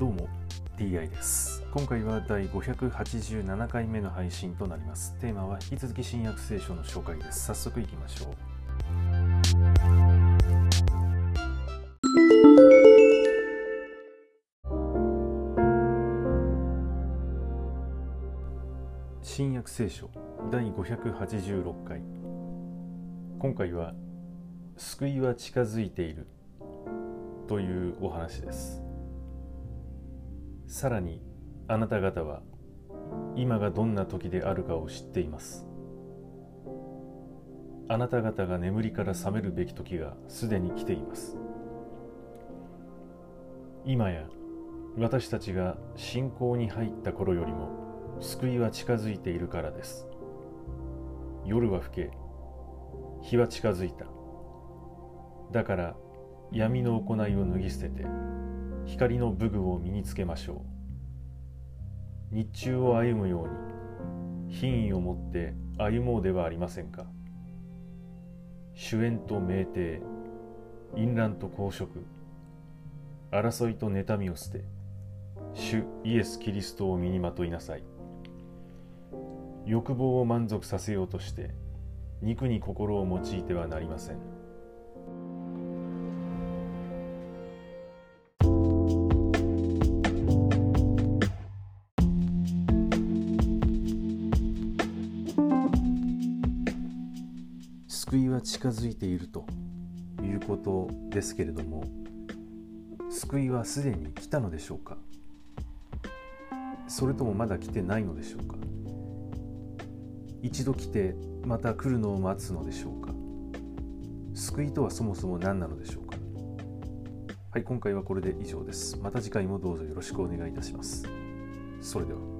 どうも DI です。今回は第587回目の配信となります。テーマは引き続き新約聖書の紹介です。早速いきましょう。新約聖書第586回。今回は救いは近づいているというお話です。さらにあなた方は今がどんな時であるかを知っています。あなた方が眠りから覚めるべき時がすでに来ています。今や私たちが信仰に入った頃よりも救いは近づいているからです。夜は更け日は近づいた。だから闇の行いを脱ぎ捨てて光の武具を身につけましょう。日中を歩むように品位を持って歩もうではありませんか。主演と酩酊淫乱と公職争いと妬みを捨て主イエス・キリストを身にまといなさい。欲望を満足させようとして肉に心を用いてはなりません。救いは近づいているということですけれども救いはすでに来たのでしょうか？それともまだ来てないのでしょうか？一度来てまた来るのを待つのでしょうか？救いとはそもそも何なのでしょうか？はい今回はこれで以上です。また次回もどうぞよろしくお願いいたします。それでは。